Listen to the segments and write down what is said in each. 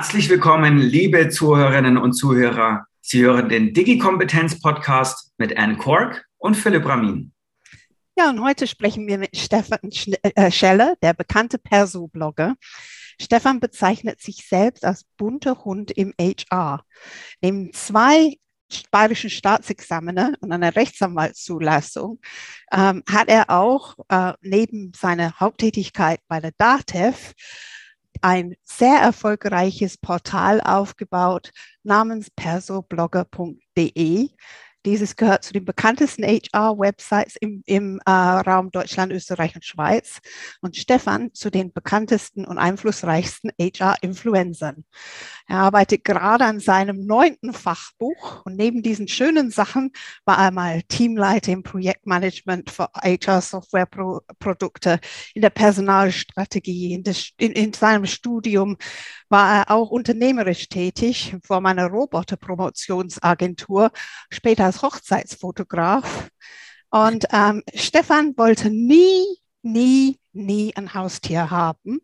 Herzlich willkommen, liebe Zuhörerinnen und Zuhörer. Sie hören den Digi-Kompetenz-Podcast mit Anne Kork und Philipp Ramin. Ja, und heute sprechen wir mit Stefan äh, Scheller, der bekannte Perso-Blogger. Stefan bezeichnet sich selbst als bunter Hund im HR. Neben zwei bayerischen Staatsexaminer und einer Rechtsanwaltszulassung ähm, hat er auch äh, neben seiner Haupttätigkeit bei der DATEV ein sehr erfolgreiches Portal aufgebaut namens persoblogger.de. Dieses gehört zu den bekanntesten HR-Websites im, im äh, Raum Deutschland, Österreich und Schweiz. Und Stefan zu den bekanntesten und einflussreichsten HR-Influencern. Er arbeitet gerade an seinem neunten Fachbuch. Und neben diesen schönen Sachen war er mal Teamleiter im Projektmanagement für HR-Software-Produkte, in der Personalstrategie, in, des, in, in seinem Studium war er auch unternehmerisch tätig vor meiner Roboter-Promotionsagentur, später als Hochzeitsfotograf. Und ähm, Stefan wollte nie, nie, nie ein Haustier haben.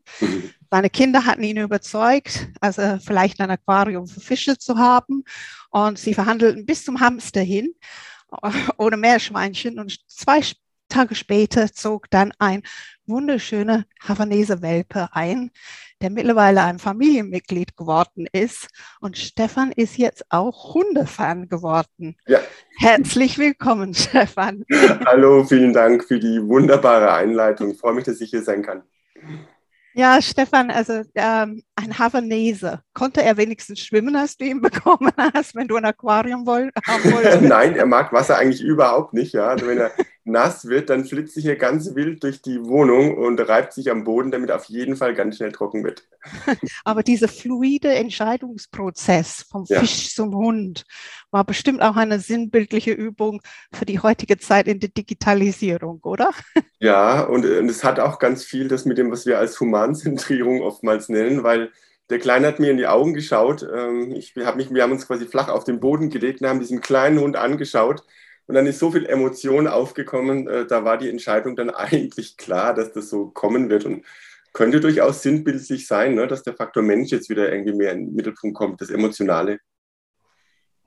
Seine Kinder hatten ihn überzeugt, also vielleicht ein Aquarium für Fische zu haben. Und sie verhandelten bis zum Hamster hin, ohne Meerschweinchen. Und zwei Tage später zog dann ein wunderschöner Havaneser Welpe ein, der mittlerweile ein Familienmitglied geworden ist. Und Stefan ist jetzt auch Hundefan geworden. Ja. Herzlich willkommen, Stefan. Hallo, vielen Dank für die wunderbare Einleitung. Ich freue mich, dass ich hier sein kann. Ja, Stefan, also ähm, ein Havanese. Konnte er wenigstens schwimmen, als du ihn bekommen hast, wenn du ein Aquarium woll haben wolltest? Nein, er mag Wasser eigentlich überhaupt nicht. Ja. Also wenn er nass wird, dann flitzt sich hier ganz wild durch die Wohnung und reibt sich am Boden, damit auf jeden Fall ganz schnell trocken wird. Aber dieser fluide Entscheidungsprozess vom ja. Fisch zum Hund war bestimmt auch eine sinnbildliche Übung für die heutige Zeit in der Digitalisierung, oder? Ja, und, und es hat auch ganz viel das mit dem, was wir als Humanzentrierung oftmals nennen, weil der Kleine hat mir in die Augen geschaut. Ähm, ich hab mich, wir haben uns quasi flach auf den Boden gelegt und haben diesen kleinen Hund angeschaut und dann ist so viel Emotion aufgekommen, äh, da war die Entscheidung dann eigentlich klar, dass das so kommen wird und könnte durchaus sinnbildlich sein, ne, dass der Faktor Mensch jetzt wieder irgendwie mehr in den Mittelpunkt kommt, das Emotionale.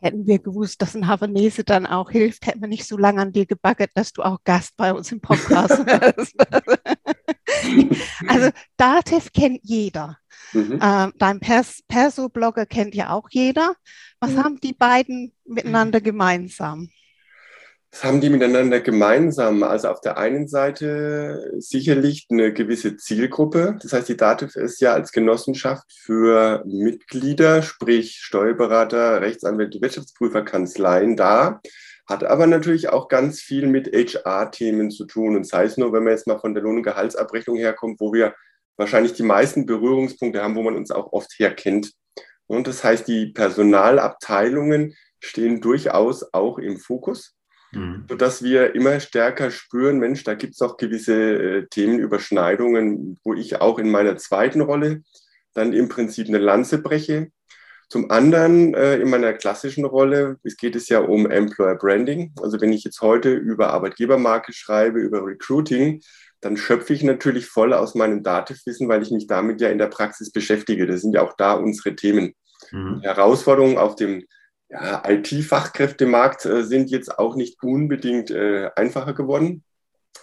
Hätten wir gewusst, dass ein Havanese dann auch hilft, hätten wir nicht so lange an dir gebaggert, dass du auch Gast bei uns im Podcast wirst. also Dativ kennt jeder. Mhm. Ähm, dein Pers Perso-Blogger kennt ja auch jeder. Was mhm. haben die beiden miteinander gemeinsam? Was haben die miteinander gemeinsam? Also auf der einen Seite sicherlich eine gewisse Zielgruppe. Das heißt, die DATEV ist ja als Genossenschaft für Mitglieder, sprich Steuerberater, Rechtsanwälte, Wirtschaftsprüfer, Kanzleien da, hat aber natürlich auch ganz viel mit HR-Themen zu tun. Und sei es nur, wenn man jetzt mal von der Lohn- und Gehaltsabrechnung herkommt, wo wir wahrscheinlich die meisten Berührungspunkte haben, wo man uns auch oft herkennt. Und das heißt, die Personalabteilungen stehen durchaus auch im Fokus Mhm. Sodass wir immer stärker spüren, Mensch, da gibt es auch gewisse äh, Themenüberschneidungen, wo ich auch in meiner zweiten Rolle dann im Prinzip eine Lanze breche. Zum anderen äh, in meiner klassischen Rolle, es geht es ja um Employer Branding. Also wenn ich jetzt heute über Arbeitgebermarke schreibe, über Recruiting, dann schöpfe ich natürlich voll aus meinem Datenwissen, weil ich mich damit ja in der Praxis beschäftige. Das sind ja auch da unsere Themen. Mhm. Herausforderungen auf dem ja, IT-Fachkräftemarkt äh, sind jetzt auch nicht unbedingt äh, einfacher geworden.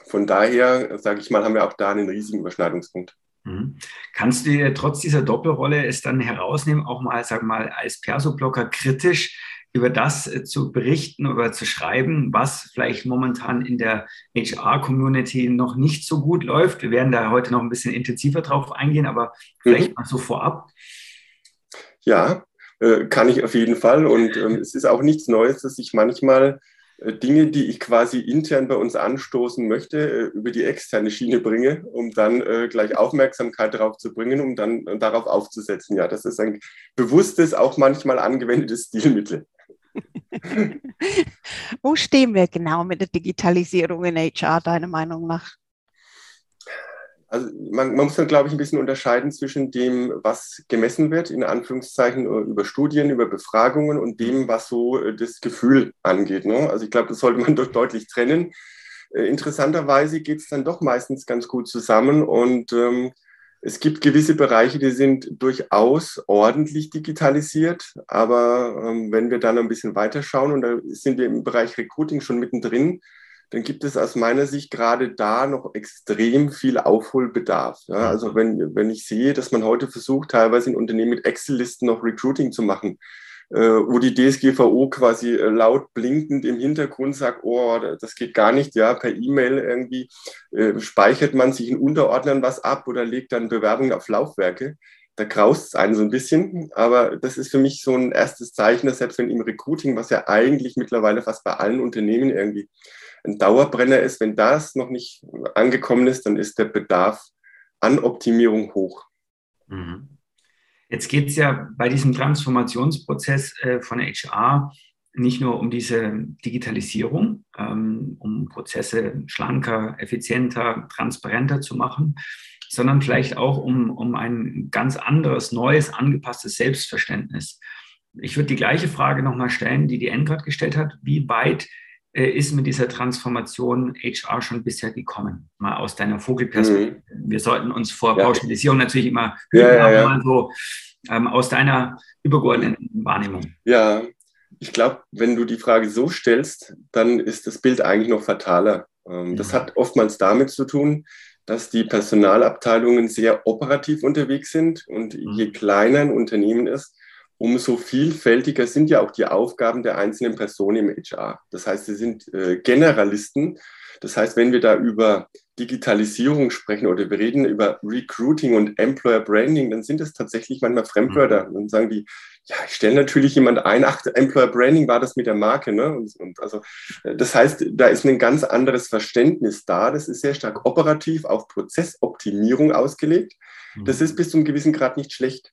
Von daher, sage ich mal, haben wir auch da einen riesigen Überschneidungspunkt. Mhm. Kannst du dir trotz dieser Doppelrolle es dann herausnehmen, auch mal, sag mal, als Perso-Blocker kritisch über das äh, zu berichten oder zu schreiben, was vielleicht momentan in der HR-Community noch nicht so gut läuft? Wir werden da heute noch ein bisschen intensiver drauf eingehen, aber vielleicht mhm. mal so vorab. Ja, äh, kann ich auf jeden Fall. Und ähm, es ist auch nichts Neues, dass ich manchmal äh, Dinge, die ich quasi intern bei uns anstoßen möchte, äh, über die externe Schiene bringe, um dann äh, gleich Aufmerksamkeit darauf zu bringen, um dann äh, darauf aufzusetzen. Ja, das ist ein bewusstes, auch manchmal angewendetes Stilmittel. Wo stehen wir genau mit der Digitalisierung in HR, deiner Meinung nach? Also man, man muss dann, glaube ich, ein bisschen unterscheiden zwischen dem, was gemessen wird, in Anführungszeichen äh, über Studien, über Befragungen und dem, was so äh, das Gefühl angeht. Ne? Also ich glaube, das sollte man doch deutlich trennen. Äh, interessanterweise geht es dann doch meistens ganz gut zusammen und ähm, Es gibt gewisse Bereiche, die sind durchaus ordentlich digitalisiert, aber ähm, wenn wir dann ein bisschen weiter schauen, und da sind wir im Bereich Recruiting schon mittendrin, dann gibt es aus meiner Sicht gerade da noch extrem viel Aufholbedarf. Ja, also wenn, wenn ich sehe, dass man heute versucht, teilweise in Unternehmen mit Excel-Listen noch Recruiting zu machen, äh, wo die DSGVO quasi äh, laut blinkend im Hintergrund sagt, oh, das geht gar nicht, ja, per E-Mail irgendwie äh, speichert man sich in Unterordnern was ab oder legt dann Bewerbungen auf Laufwerke. Da graust es einen so ein bisschen, aber das ist für mich so ein erstes Zeichen, dass selbst wenn im Recruiting, was ja eigentlich mittlerweile fast bei allen Unternehmen irgendwie ein Dauerbrenner ist, wenn das noch nicht angekommen ist, dann ist der Bedarf an Optimierung hoch. Mhm. Jetzt geht es ja bei diesem Transformationsprozess äh, von HR nicht nur um diese Digitalisierung, ähm, um Prozesse schlanker, effizienter, transparenter zu machen, sondern vielleicht auch um, um ein ganz anderes, neues, angepasstes Selbstverständnis. Ich würde die gleiche Frage nochmal stellen, die die Enkert gestellt hat. Wie weit ist mit dieser Transformation HR schon bisher gekommen? Mal aus deiner Vogelperspektive. Mhm. Wir sollten uns vor ja. Pauschalisierung natürlich immer hüten, ja, ja, aber mal so ähm, aus deiner übergeordneten Wahrnehmung. Ja, ich glaube, wenn du die Frage so stellst, dann ist das Bild eigentlich noch fataler. Ähm, das hat oftmals damit zu tun, dass die Personalabteilungen sehr operativ unterwegs sind und mhm. je kleiner ein Unternehmen ist, umso vielfältiger sind ja auch die Aufgaben der einzelnen Personen im HR. Das heißt, sie sind äh, Generalisten. Das heißt, wenn wir da über Digitalisierung sprechen oder wir reden über Recruiting und Employer Branding, dann sind es tatsächlich manchmal Fremdwörter. Mhm. Dann sagen die, ja, ich stelle natürlich jemand ein, ach, Employer Branding war das mit der Marke. Ne? Und, und also, äh, das heißt, da ist ein ganz anderes Verständnis da. Das ist sehr stark operativ auf Prozessoptimierung ausgelegt. Das mhm. ist bis zu einem gewissen Grad nicht schlecht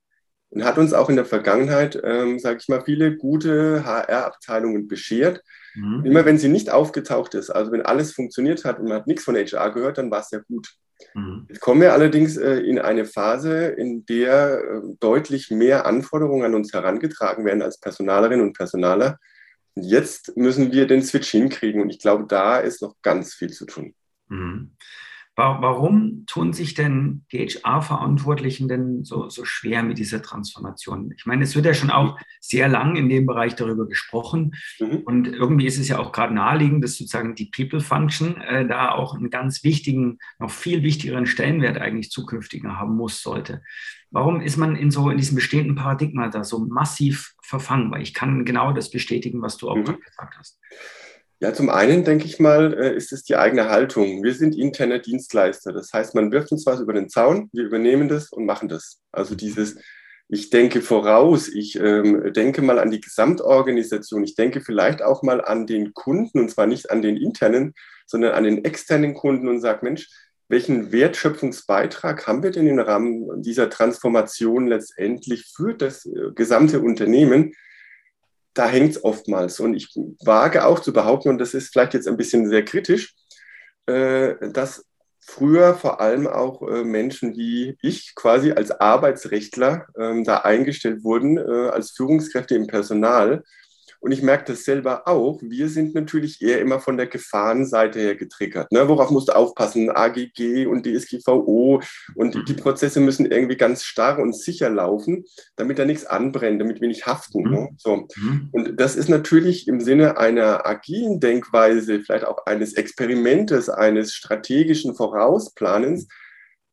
und hat uns auch in der Vergangenheit, ähm, sage ich mal, viele gute HR-Abteilungen beschert. Mhm. Immer wenn sie nicht aufgetaucht ist, also wenn alles funktioniert hat und man hat nichts von HR gehört, dann war es ja gut. Mhm. Jetzt kommen wir allerdings äh, in eine Phase, in der äh, deutlich mehr Anforderungen an uns herangetragen werden als Personalerinnen und Personaler. Und jetzt müssen wir den Switch hinkriegen und ich glaube, da ist noch ganz viel zu tun. Mhm. Warum tun sich denn die HR-Verantwortlichen denn so, so schwer mit dieser Transformation? Ich meine, es wird ja schon auch sehr lang in dem Bereich darüber gesprochen. Mhm. Und irgendwie ist es ja auch gerade naheliegend, dass sozusagen die People Function äh, da auch einen ganz wichtigen, noch viel wichtigeren Stellenwert eigentlich zukünftiger haben muss, sollte. Warum ist man in so in diesem bestehenden Paradigma da so massiv verfangen? Weil ich kann genau das bestätigen, was du auch mhm. gerade gesagt hast. Ja, zum einen denke ich mal, äh, ist es die eigene Haltung. Wir sind interne Dienstleister. Das heißt, man wirft uns was über den Zaun, wir übernehmen das und machen das. Also dieses, ich denke voraus, ich ähm, denke mal an die Gesamtorganisation, ich denke vielleicht auch mal an den Kunden und zwar nicht an den internen, sondern an den externen Kunden und sage, Mensch, welchen Wertschöpfungsbeitrag haben wir denn im Rahmen dieser Transformation letztendlich für das äh, gesamte Unternehmen? Da hängt es oftmals. Und ich wage auch zu behaupten, und das ist vielleicht jetzt ein bisschen sehr kritisch, äh, dass früher vor allem auch äh, Menschen wie ich quasi als Arbeitsrechtler äh, da eingestellt wurden, äh, als Führungskräfte im Personal und ich merke das selber auch. Wir sind natürlich eher immer von der Gefahrenseite her getriggert. Ne? Worauf musst du aufpassen? AGG und DSGVO und die, die Prozesse müssen irgendwie ganz starr und sicher laufen, damit da nichts anbrennt, damit wir nicht haften. Ne? Mhm. Ne? So. Mhm. Und das ist natürlich im Sinne einer agilen Denkweise, vielleicht auch eines Experimentes, eines strategischen Vorausplanens,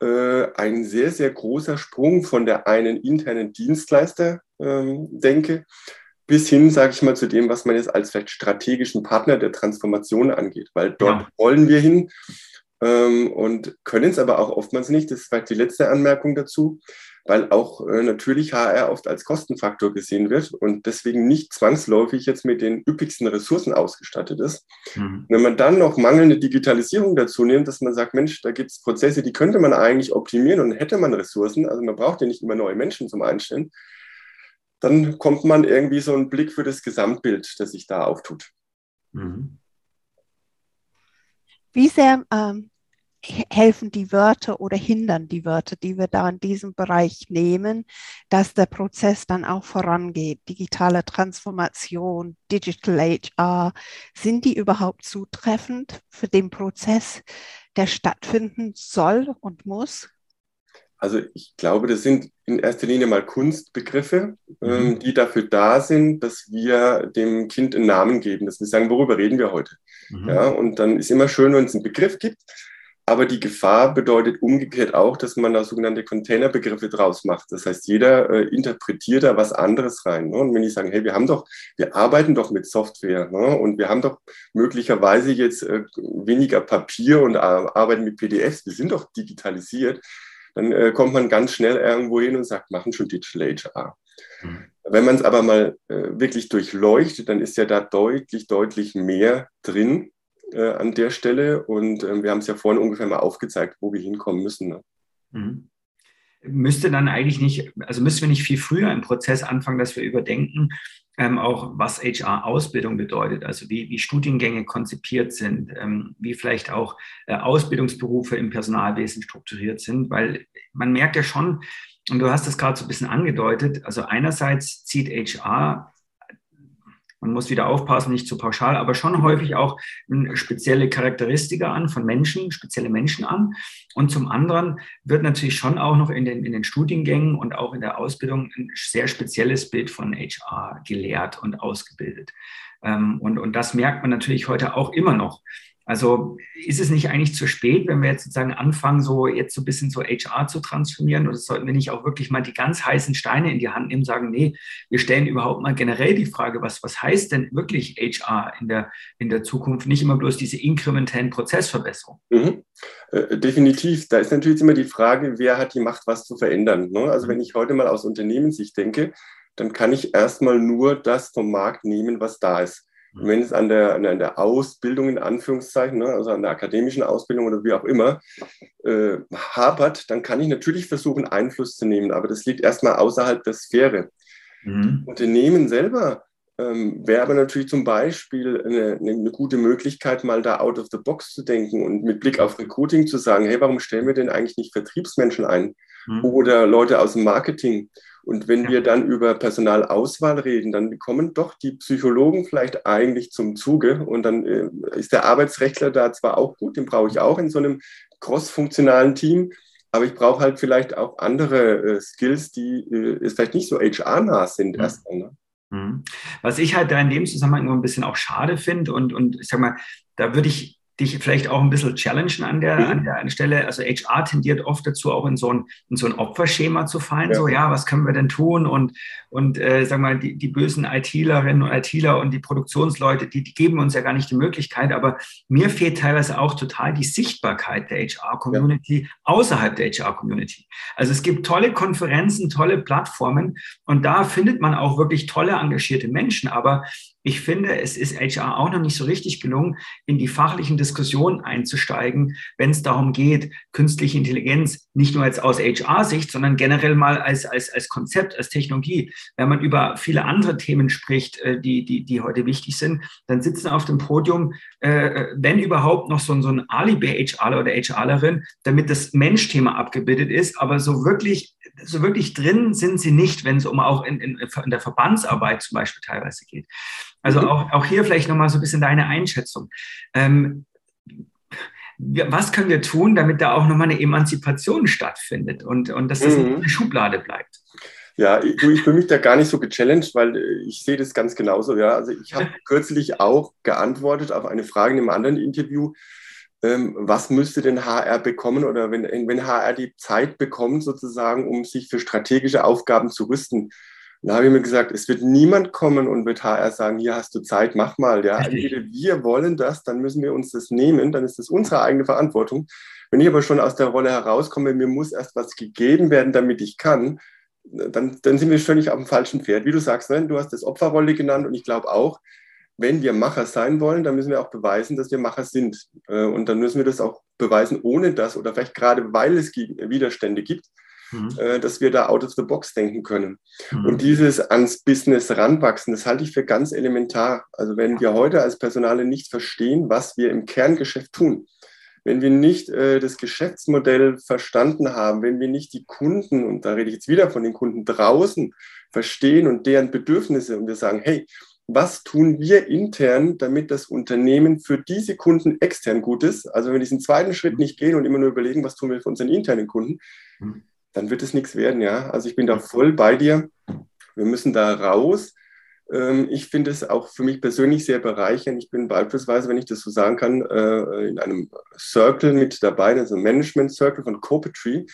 äh, ein sehr, sehr großer Sprung von der einen internen Dienstleister ähm, denke bis hin, sage ich mal, zu dem, was man jetzt als vielleicht strategischen Partner der Transformation angeht, weil dort ja. wollen wir hin ähm, und können es aber auch oftmals nicht. Das ist vielleicht die letzte Anmerkung dazu, weil auch äh, natürlich HR oft als Kostenfaktor gesehen wird und deswegen nicht zwangsläufig jetzt mit den üppigsten Ressourcen ausgestattet ist. Mhm. Wenn man dann noch mangelnde Digitalisierung dazu nimmt, dass man sagt, Mensch, da gibt es Prozesse, die könnte man eigentlich optimieren und hätte man Ressourcen, also man braucht ja nicht immer neue Menschen zum Einstellen, dann kommt man irgendwie so einen Blick für das Gesamtbild, das sich da auftut. Mhm. Wie sehr ähm, helfen die Wörter oder hindern die Wörter, die wir da in diesem Bereich nehmen, dass der Prozess dann auch vorangeht? Digitale Transformation, Digital HR, sind die überhaupt zutreffend für den Prozess, der stattfinden soll und muss? Also ich glaube, das sind in erster Linie mal Kunstbegriffe, mhm. ähm, die dafür da sind, dass wir dem Kind einen Namen geben, dass wir sagen, worüber reden wir heute. Mhm. Ja, und dann ist immer schön, wenn es einen Begriff gibt, aber die Gefahr bedeutet umgekehrt auch, dass man da sogenannte Containerbegriffe draus macht. Das heißt, jeder äh, interpretiert da was anderes rein. Ne? Und wenn die sagen, hey, wir haben doch, wir arbeiten doch mit Software ne? und wir haben doch möglicherweise jetzt äh, weniger Papier und äh, arbeiten mit PDFs, wir sind doch digitalisiert, dann äh, kommt man ganz schnell irgendwo hin und sagt, machen schon Digital HR. Mhm. Wenn man es aber mal äh, wirklich durchleuchtet, dann ist ja da deutlich, deutlich mehr drin äh, an der Stelle. Und äh, wir haben es ja vorhin ungefähr mal aufgezeigt, wo wir hinkommen müssen. Ne? Mhm. Müsste dann eigentlich nicht, also müssen wir nicht viel früher im Prozess anfangen, dass wir überdenken, ähm, auch was HR-Ausbildung bedeutet, also wie, wie, Studiengänge konzipiert sind, ähm, wie vielleicht auch äh, Ausbildungsberufe im Personalwesen strukturiert sind, weil man merkt ja schon, und du hast es gerade so ein bisschen angedeutet, also einerseits zieht HR man muss wieder aufpassen, nicht zu pauschal, aber schon häufig auch spezielle Charakteristika an von Menschen, spezielle Menschen an. Und zum anderen wird natürlich schon auch noch in den, in den Studiengängen und auch in der Ausbildung ein sehr spezielles Bild von HR gelehrt und ausgebildet. Ähm, und, und das merkt man natürlich heute auch immer noch. Also ist es nicht eigentlich zu spät, wenn wir jetzt sozusagen anfangen, so jetzt so ein bisschen so HR zu transformieren? Oder sollten wir nicht auch wirklich mal die ganz heißen Steine in die Hand nehmen, sagen, nee, wir stellen überhaupt mal generell die Frage, was, was heißt denn wirklich HR in der, in der Zukunft? Nicht immer bloß diese inkrementellen Prozessverbesserungen. Mhm. Äh, definitiv. Da ist natürlich immer die Frage, wer hat die Macht, was zu verändern. Ne? Also wenn ich heute mal aus Unternehmenssicht denke, dann kann ich erstmal nur das vom Markt nehmen, was da ist. Wenn es an der, an der Ausbildung in Anführungszeichen, ne, also an der akademischen Ausbildung oder wie auch immer, äh, hapert, dann kann ich natürlich versuchen, Einfluss zu nehmen, aber das liegt erstmal außerhalb der Sphäre. Mhm. Unternehmen selber ähm, wäre aber natürlich zum Beispiel eine, eine, gute Möglichkeit, mal da out of the box zu denken und mit Blick auf Recruiting zu sagen, hey, warum stellen wir denn eigentlich nicht Vertriebsmenschen ein mhm. oder Leute aus dem Marketing? Und wenn wir dann über Personalauswahl reden, dann kommen doch die Psychologen vielleicht eigentlich zum Zuge. Und dann äh, ist der Arbeitsrechtler da zwar auch gut, den brauche ich auch in so einem cross-funktionalen Team, aber ich brauche halt vielleicht auch andere äh, Skills, die äh, vielleicht nicht so HR-nah sind ja. erstmal. Ne? Mhm. Was ich halt da in dem Zusammenhang immer ein bisschen auch schade finde und, und ich sag mal, da würde ich dich vielleicht auch ein bisschen challengen an der, mhm. an der Stelle. Also HR tendiert oft dazu, auch in so ein, in so ein Opferschema zu fallen. Ja. So, ja, was können wir denn tun? Und, und äh, sag mal, die, die bösen ITlerinnen und ITler und die Produktionsleute, die, die geben uns ja gar nicht die Möglichkeit. Aber mir fehlt teilweise auch total die Sichtbarkeit der HR-Community ja. außerhalb der HR-Community. Also es gibt tolle Konferenzen, tolle Plattformen und da findet man auch wirklich tolle, engagierte Menschen. Aber ich finde, es ist HR auch noch nicht so richtig gelungen, in die fachlichen Diskussionen einzusteigen, wenn es darum geht, künstliche Intelligenz nicht nur jetzt aus HR-Sicht, sondern generell mal als, als, als Konzept, als Technologie. Wenn man über viele andere Themen spricht, äh, die, die, die heute wichtig sind, dann sitzen auf dem Podium, äh, wenn überhaupt, noch so, so ein Alibi-HRler oder HRlerin, damit das Mensch-Thema abgebildet ist. Aber so wirklich, so wirklich drin sind sie nicht, wenn es um auch in, in, in der Verbandsarbeit zum Beispiel teilweise geht. Also mhm. auch, auch hier vielleicht nochmal so ein bisschen deine Einschätzung. Ähm, was können wir tun, damit da auch nochmal eine Emanzipation stattfindet und, und dass das mhm. eine Schublade bleibt? Ja, ich, ich fühle mich da gar nicht so gechallenged, weil äh, ich sehe das ganz genauso. Ja. Also ich habe kürzlich auch geantwortet auf eine Frage in einem anderen Interview, was müsste denn HR bekommen oder wenn, wenn HR die Zeit bekommt, sozusagen, um sich für strategische Aufgaben zu rüsten, da habe ich mir gesagt, es wird niemand kommen und wird HR sagen, hier hast du Zeit, mach mal. Ja, entweder wir wollen das, dann müssen wir uns das nehmen, dann ist das unsere eigene Verantwortung. Wenn ich aber schon aus der Rolle herauskomme, mir muss erst was gegeben werden, damit ich kann, dann, dann sind wir völlig auf dem falschen Pferd. Wie du sagst, ne? du hast das Opferrolle genannt und ich glaube auch, wenn wir Macher sein wollen, dann müssen wir auch beweisen, dass wir Macher sind. Äh, und dann müssen wir das auch beweisen, ohne das oder vielleicht gerade weil es Widerstände gibt, mhm. Äh, dass wir da out of the box denken können. Mhm. Und dieses ans Business ranwachsen, das halte ich für ganz elementar. Also wenn wir heute als Personale nicht verstehen, was wir im Kerngeschäft tun, wenn wir nicht äh, das Geschäftsmodell verstanden haben, wenn wir nicht die Kunden, und da rede ich jetzt wieder von den Kunden draußen, verstehen und deren Bedürfnisse und wir sagen, hey, was tun wir intern, damit das Unternehmen für diese Kunden extern gut ist? Also wenn wir diesen zweiten Schritt mhm. nicht gehen und immer nur überlegen, was tun wir für unseren internen Kunden, mhm dann wird es nichts werden, ja. Also ich bin da voll bei dir. Wir müssen da raus. Ähm, ich finde es auch für mich persönlich sehr bereichernd. Ich bin beispielsweise, wenn ich das so sagen kann, äh, in einem Circle mit dabei, also Management Circle von Copetry,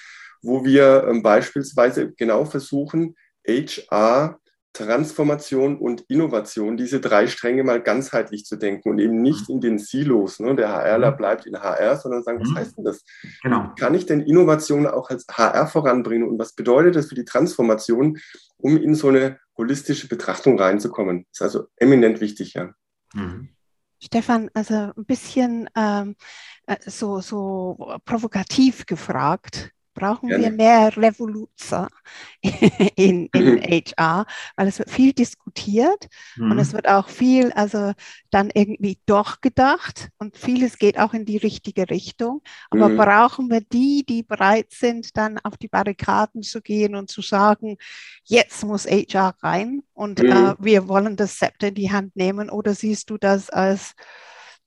wo wir ähm, beispielsweise genau versuchen, HR Transformation und Innovation, diese drei Stränge mal ganzheitlich zu denken und eben nicht in den Silos. Ne? Der HRler mhm. bleibt in HR, sondern sagen, was mhm. heißt denn das? Genau. Kann ich denn Innovation auch als HR voranbringen und was bedeutet das für die Transformation, um in so eine holistische Betrachtung reinzukommen? Das ist also eminent wichtig, ja. Mhm. Stefan, also ein bisschen ähm, äh, so, so provokativ gefragt brauchen Gerne. wir mehr Revoluzer in, in HR, mhm. weil es wird viel diskutiert mhm. und es wird auch viel, also dann irgendwie doch gedacht und vieles geht auch in die richtige Richtung. Aber mhm. brauchen wir die, die bereit sind, dann auf die Barrikaden zu gehen und zu sagen, jetzt muss HR rein und äh, mhm. äh, wir wollen das Zepter in die Hand nehmen oder siehst du das als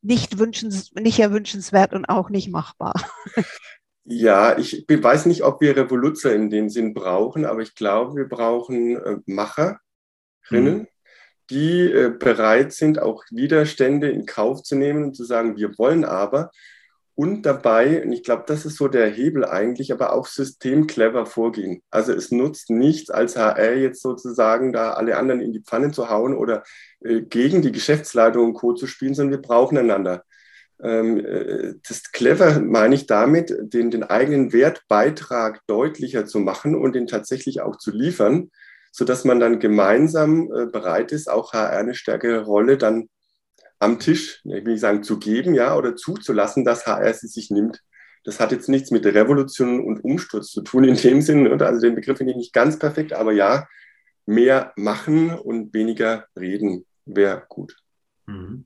nicht, wünschens, nicht erwünschenswert und auch nicht machbar? Ja, ich weiß nicht, ob wir Revoluzer in dem Sinn brauchen, aber ich glaube, wir brauchen äh, Macherinnen, mhm. die äh, bereit sind, auch Widerstände in Kauf zu nehmen und zu sagen, wir wollen aber. Und dabei, und ich glaube, das ist so der Hebel eigentlich, aber auch systemclever vorgehen. Also es nutzt nichts als HR jetzt sozusagen da alle anderen in die Pfanne zu hauen oder äh, gegen die Geschäftsleitung und Co. zu spielen, sondern wir brauchen einander. Ähm, äh, das clever meine ich damit, den, den eigenen Wertbeitrag deutlicher zu machen und den tatsächlich auch zu liefern, sodass man dann gemeinsam äh, bereit ist, auch HR eine stärkere Rolle dann am Tisch, ich will sagen zu geben, ja, oder zuzulassen, dass HR sie sich nimmt. Das hat jetzt nichts mit Revolution und Umsturz zu tun in dem Sinn. Also den Begriff finde ich nicht ganz perfekt, aber ja, mehr machen und weniger reden wäre gut. Mhm.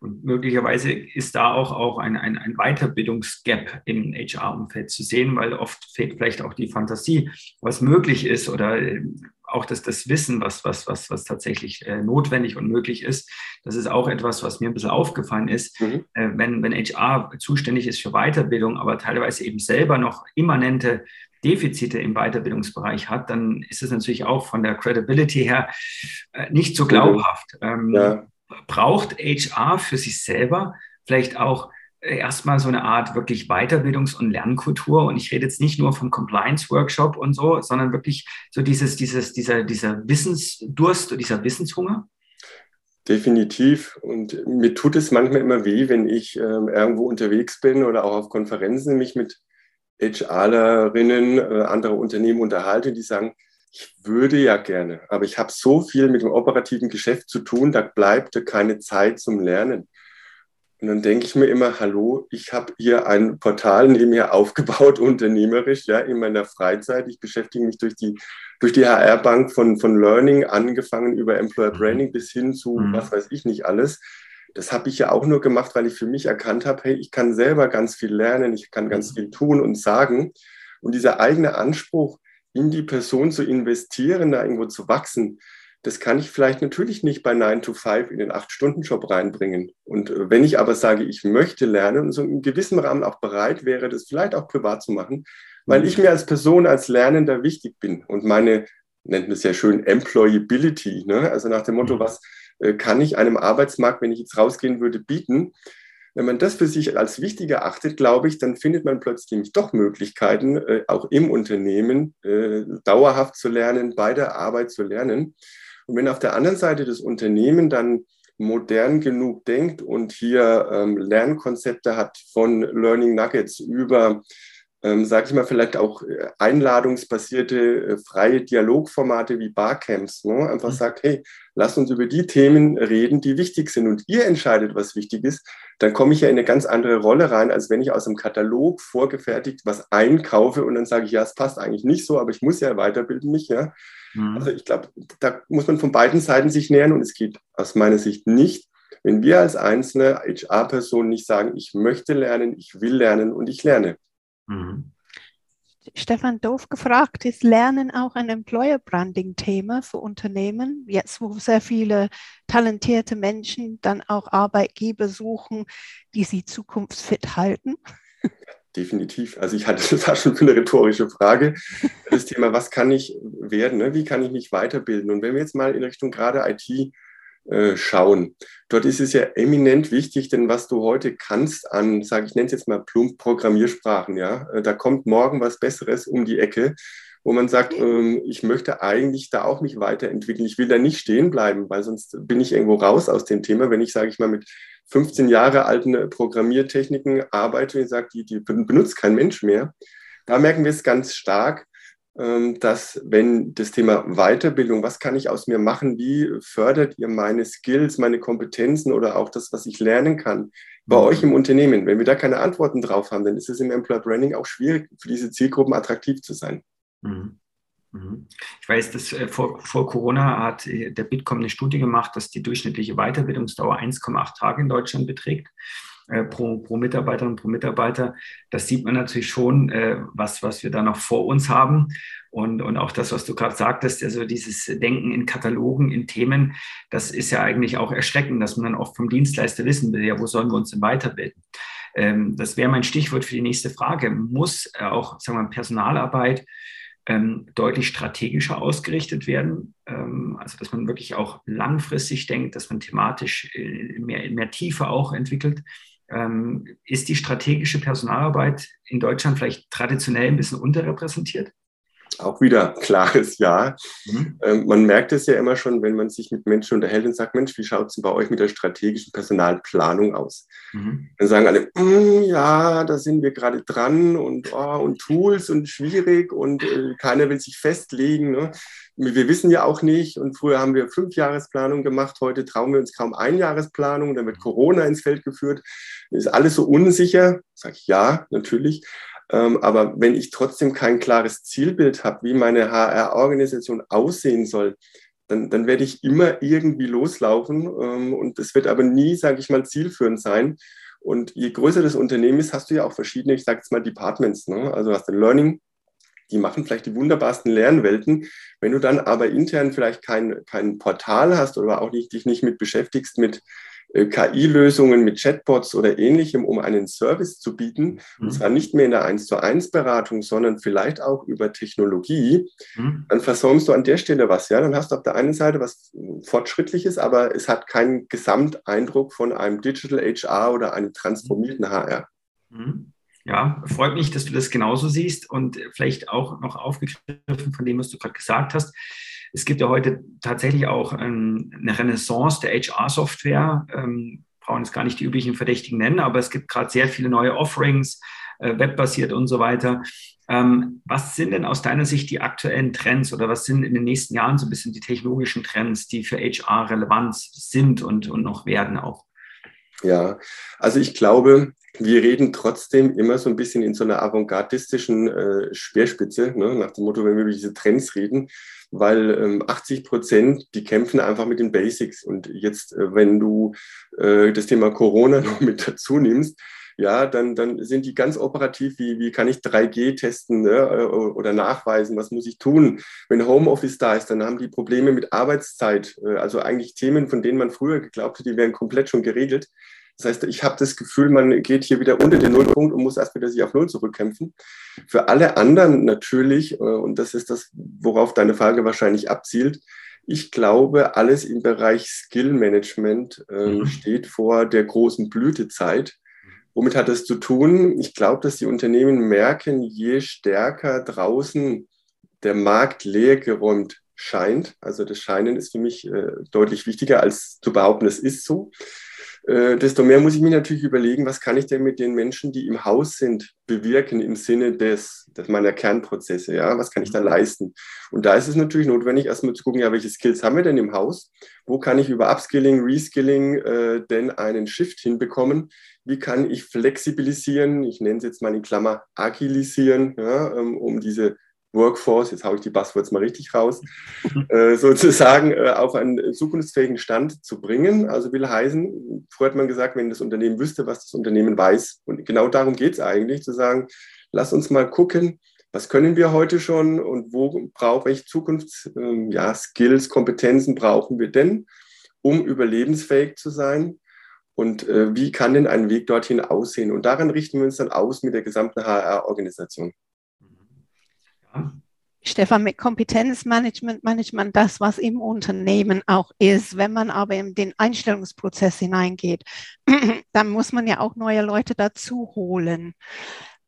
Und möglicherweise ist da auch, auch ein, ein, ein Weiterbildungsgap im HR-Umfeld zu sehen, weil oft fehlt vielleicht auch die Fantasie, was möglich ist oder äh, auch das, das Wissen, was, was, was, was tatsächlich äh, notwendig und möglich ist. Das ist auch etwas, was mir ein bisschen aufgefallen ist. Mhm. Äh, wenn, wenn HR zuständig ist für Weiterbildung, aber teilweise eben selber noch immanente Defizite im Weiterbildungsbereich hat, dann ist es natürlich auch von der Credibility her äh, nicht so glaubhaft. Ähm, ja braucht HR für sich selber vielleicht auch äh, erstmal so eine Art wirklich Weiterbildungs- und Lernkultur. Und ich rede jetzt nicht nur vom Compliance-Workshop und so, sondern wirklich so dieses, dieses, dieser, dieser Wissensdurst und dieser Wissenshunger. Definitiv. Und mir tut es manchmal immer weh, wenn ich äh, irgendwo unterwegs bin oder auch auf Konferenzen mich mit HRlerinnen äh, anderer Unternehmen unterhalte, die sagen, ich würde ja gerne, aber ich habe so viel mit dem operativen Geschäft zu tun, da bleibt keine Zeit zum Lernen. Und dann denke ich mir immer, hallo, ich habe hier ein Portal neben mir aufgebaut, unternehmerisch, ja, in meiner Freizeit. Ich beschäftige mich durch die, durch die HR-Bank von, von Learning, angefangen über Employer Branding bis hin zu mhm. was weiß ich nicht alles. Das habe ich ja auch nur gemacht, weil ich für mich erkannt habe, hey, ich kann selber ganz viel lernen, ich kann ganz mhm. viel tun und sagen. Und dieser eigene Anspruch, in die Person zu investieren, da irgendwo zu wachsen, das kann ich vielleicht natürlich nicht bei 9 to 5 in den 8-Stunden-Job reinbringen. Und äh, wenn ich aber sage, ich möchte lernen und so in gewissem Rahmen auch bereit wäre, das vielleicht auch privat zu machen, weil ich mir als Person, als Lernender wichtig bin und meine, nennt man es ja schön, Employability, ne? also nach dem Motto, mhm. was äh, kann ich einem Arbeitsmarkt, wenn ich jetzt rausgehen würde, bieten, wenn man das für sich als wichtig erachtet, glaube ich, dann findet man plötzlich doch Möglichkeiten, äh, auch im Unternehmen äh, dauerhaft zu lernen, bei der Arbeit zu lernen. Und wenn auf der anderen Seite das Unternehmen dann modern genug denkt und hier ähm, Lernkonzepte hat von Learning Nuggets über ähm, sage ich mal, vielleicht auch äh, einladungsbasierte äh, freie Dialogformate wie Barcamps, ne? einfach mhm. sagt, hey, lass uns über die Themen reden, die wichtig sind und ihr entscheidet, was wichtig ist, dann komme ich ja in eine ganz andere Rolle rein, als wenn ich aus einem Katalog vorgefertigt was einkaufe und dann sage ich, ja, es passt eigentlich nicht so, aber ich muss ja weiterbilden mich, ja. Mhm. Also ich glaube, da muss man von beiden Seiten sich nähern und es geht aus meiner Sicht nicht, wenn wir als einzelne HR-Person nicht sagen, ich möchte lernen, ich will lernen und ich lerne. Mhm. Stefan Doof gefragt, ist Lernen auch ein Employer Branding Thema für Unternehmen? Jetzt, wo sehr viele talentierte Menschen dann auch Arbeitgeber suchen, die sie zukunftsfit halten? definitiv. Also ich hatte das war schon für eine rhetorische Frage. Das Thema, was kann ich werden? Ne? Wie kann ich mich weiterbilden? Und wenn wir jetzt mal in Richtung gerade IT äh, schauen, dort ist es ja eminent wichtig, denn was du heute kannst an, sage ich, nenne es jetzt mal plump Programmiersprachen, ja, äh, da kommt morgen was Besseres um die Ecke wo man sagt, ähm, ich möchte eigentlich da auch mich weiterentwickeln. Ich will da nicht stehen bleiben, weil sonst bin ich irgendwo raus aus dem Thema. Wenn ich, sage ich mal, mit 15 Jahre alten Programmiertechniken arbeite und sage, die, die benutzt kein Mensch mehr, da merken wir es ganz stark, dass wenn das Thema Weiterbildung, was kann ich aus mir machen, wie fördert ihr meine Skills, meine Kompetenzen oder auch das, was ich lernen kann bei mhm. euch im Unternehmen, wenn wir da keine Antworten drauf haben, dann ist es im Employer Branding auch schwierig, für diese Zielgruppen attraktiv zu sein. Mhm. Mhm. Ich weiß, dass äh, vor, vor, Corona hat äh, der Bitkom eine Studie gemacht, dass die durchschnittliche Weiterbildungsdauer 1,8 Tage in Deutschland beträgt. Äh, pro, pro Mitarbeiterin, pro Mitarbeiter. Das sieht man natürlich schon, was, was wir da noch vor uns haben. Und, und auch das, was du gerade sagtest, also dieses Denken in Katalogen, in Themen, das ist ja eigentlich auch erschreckend, dass man dann oft vom Dienstleister wissen will, ja, wo sollen wir uns denn weiterbilden? Ähm, das wäre mein Stichwort für die nächste Frage. Muss auch, sagen wir mal, Personalarbeit ähm, deutlich strategischer ausgerichtet werden. Ähm, also dass man wirklich auch langfristig denkt, dass man thematisch äh, mehr, mehr Tiefe auch entwickelt. Ähm, ist die strategische Personalarbeit in Deutschland vielleicht traditionell ein bisschen unterrepräsentiert? Auch wieder klares Ja. Mhm. Ähm, man merkt es ja immer schon, wenn man sich mit Menschen unterhält und sagt, Mensch, wie schaut es denn bei euch mit der strategischen Personalplanung aus? Mhm. Dann sagen alle, mm, ja, da sind wir gerade dran und, oh, und Tools und schwierig und äh, keiner will sich festlegen. Ne? Wir wissen ja auch nicht und früher haben wir Fünfjahresplanung gemacht, heute trauen wir uns kaum Einjahresplanung, dann wird Corona ins Feld geführt. Ist alles so unsicher? Sag ich ja, natürlich. Ähm, aber wenn ich trotzdem kein klares Zielbild habe, wie meine HR-Organisation aussehen soll, dann, dann werde ich immer irgendwie loslaufen ähm, und es wird aber nie, sage ich mal, zielführend sein. Und je größer das Unternehmen ist, hast du ja auch verschiedene, ich sage jetzt mal, Departments. Ne? Also hast du Learning, die machen vielleicht die wunderbarsten Lernwelten. Wenn du dann aber intern vielleicht kein, kein Portal hast oder auch nicht, dich nicht mit beschäftigst mit KI-Lösungen mit Chatbots oder ähnlichem, um einen Service zu bieten. Mhm. Und zwar nicht mehr in der 1 zu 1 Beratung, sondern vielleicht auch über Technologie. Mhm. Dann versäumst du an der Stelle was. Ja, dann hast du auf der einen Seite was Fortschrittliches, aber es hat keinen Gesamteindruck von einem Digital HR oder einem transformierten HR. Mhm. Ja, freut mich, dass du das genauso siehst und vielleicht auch noch aufgegriffen von dem, was du gerade gesagt hast. Es gibt ja heute tatsächlich auch ähm, eine Renaissance der HR-Software. Ähm, brauchen jetzt gar nicht die üblichen Verdächtigen nennen, aber es gibt gerade sehr viele neue Offerings, äh, webbasiert und so weiter. Ähm, was sind denn aus deiner Sicht die aktuellen Trends oder was sind in den nächsten Jahren so ein bisschen die technologischen Trends, die für HR relevant sind und, und noch werden auch? Ja, also ich glaube, wir reden trotzdem immer so ein bisschen in so einer avantgardistischen äh, Speerspitze, ne? nach dem Motto, wenn wir über diese Trends reden, weil ähm, 80 Prozent, die kämpfen einfach mit den Basics. Und jetzt, äh, wenn du äh, das Thema Corona noch mit dazu nimmst, ja, dann, dann sind die ganz operativ, wie, wie kann ich 3G testen ne, äh, oder nachweisen, was muss ich tun. Wenn Homeoffice da ist, dann haben die Probleme mit Arbeitszeit, äh, also eigentlich Themen, von denen man früher geglaubt hat, die wären komplett schon geregelt. Das heißt, ich habe das Gefühl, man geht hier wieder unter den Nullpunkt und muss erst wieder sich auf Null zurückkämpfen. Für alle anderen natürlich, äh, und das ist das, worauf deine Frage wahrscheinlich abzielt, ich glaube, alles im Bereich Skill Management äh, mhm. steht vor der großen Blütezeit. Womit hat das zu tun? Ich glaube, dass die Unternehmen merken, je stärker draußen der Markt leer geräumt scheint, also das Scheinen ist für mich äh, deutlich wichtiger als zu behaupten, es ist so, äh, desto mehr muss ich mir natürlich überlegen, was kann ich denn mit den Menschen, die im Haus sind, bewirken im Sinne des, des meiner Kernprozesse, ja, was kann ich da leisten? Und da ist es natürlich notwendig, erstmal zu gucken, ja, welche Skills haben wir denn im Haus? Wo kann ich über Upskilling, Reskilling äh, denn einen Shift hinbekommen? Wie kann ich flexibilisieren? Ich nenne es jetzt mal in Klammer agilisieren, ja, ähm, um diese Workforce, jetzt haue ich die Buzzwords mal richtig raus, äh, sozusagen äh, auf einen zukunftsfähigen Stand zu bringen. Also will heißen, früher hat man gesagt, wenn das Unternehmen wüsste, was das Unternehmen weiß. Und genau darum geht es eigentlich, zu sagen, lass uns mal gucken, was können wir heute schon und wo brauche welche Zukunfts, äh, ja, Kompetenzen brauchen wir denn, um überlebensfähig zu sein Und äh, wie kann denn ein Weg dorthin aussehen? Und daran richten wir uns dann aus mit der gesamten HR-Organisation. Stefan, mit Kompetenzmanagement managt man das, was im Unternehmen auch ist. Wenn man aber in den Einstellungsprozess hineingeht, dann muss man ja auch neue Leute dazu holen.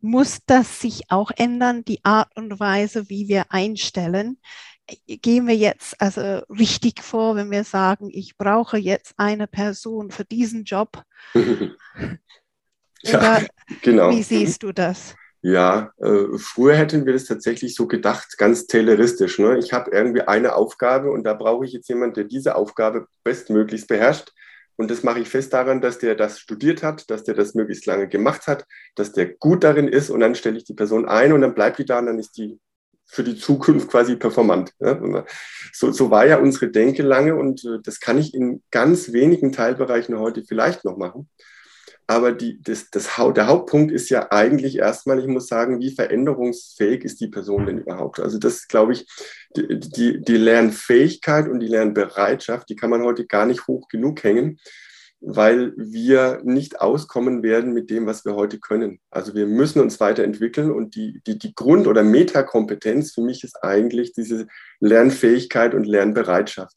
Muss das sich auch ändern, die Art und Weise, wie wir einstellen? Gehen wir jetzt also richtig vor, wenn wir sagen, ich brauche jetzt eine Person für diesen Job? ja, genau. Wie siehst du das? Ja, äh, früher hätten wir das tatsächlich so gedacht, ganz tayloristisch. Ne? Ich habe irgendwie eine Aufgabe und da brauche ich jetzt jemanden, der diese Aufgabe bestmöglichst beherrscht. Und das mache ich fest daran, dass der das studiert hat, dass der das möglichst lange gemacht hat, dass der gut darin ist und dann stelle ich die Person ein und dann bleibt die da und dann ist die für die Zukunft quasi performant. Ne? So, so war ja unsere Denke lange und äh, das kann ich in ganz wenigen Teilbereichen heute vielleicht noch machen. Aber die, das, das, der Hauptpunkt ist ja eigentlich erstmal, ich muss sagen, wie veränderungsfähig ist die Person denn überhaupt? Also das glaube ich, die, die, die Lernfähigkeit und die Lernbereitschaft, die kann man heute gar nicht hoch genug hängen, weil wir nicht auskommen werden mit dem, was wir heute können. Also wir müssen uns weiterentwickeln und die, die, die Grund- oder Metakompetenz für mich ist eigentlich diese Lernfähigkeit und Lernbereitschaft.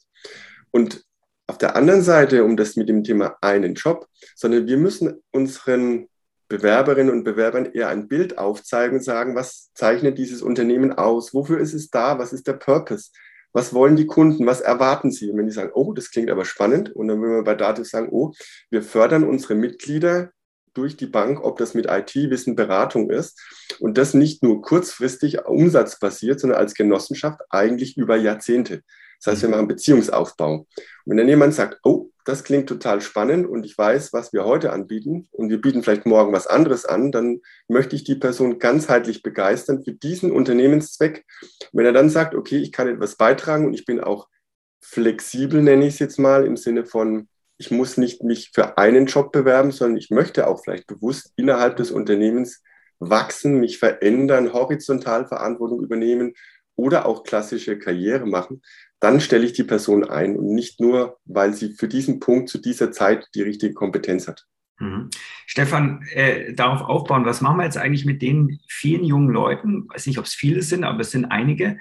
Und auf der anderen Seite, um das mit dem Thema einen Job, sondern wir müssen unseren Bewerberinnen und Bewerbern eher ein Bild aufzeigen und sagen, was zeichnet dieses Unternehmen aus? Wofür ist es da? Was ist der Purpose? Was wollen die Kunden? Was erwarten sie? Und wenn die sagen, oh, das klingt aber spannend, und dann würden wir bei Dativ sagen, oh, wir fördern unsere Mitglieder durch die Bank, ob das mit IT-Wissen Beratung ist und das nicht nur kurzfristig umsatzbasiert, sondern als Genossenschaft eigentlich über Jahrzehnte. Das heißt, wir machen Beziehungsaufbau. Und wenn dann jemand sagt, oh, das klingt total spannend und ich weiß, was wir heute anbieten und wir bieten vielleicht morgen was anderes an, dann möchte ich die Person ganzheitlich begeistern für diesen Unternehmenszweck. wenn er dann sagt, okay, ich kann etwas beitragen und ich bin auch flexibel, nenne ich es jetzt mal, im Sinne von, ich muss nicht mich für einen Job bewerben, sondern ich möchte auch vielleicht bewusst innerhalb des Unternehmens wachsen, mich verändern, horizontal Verantwortung übernehmen oder auch klassische Karriere machen, dann stelle ich die Person ein und nicht nur, weil sie für diesen Punkt zu dieser Zeit die richtige Kompetenz hat. Mhm. Stefan, äh, darauf aufbauen, was machen wir jetzt eigentlich mit den vielen jungen Leuten? Ich weiß nicht, ob es viele sind, aber es sind einige,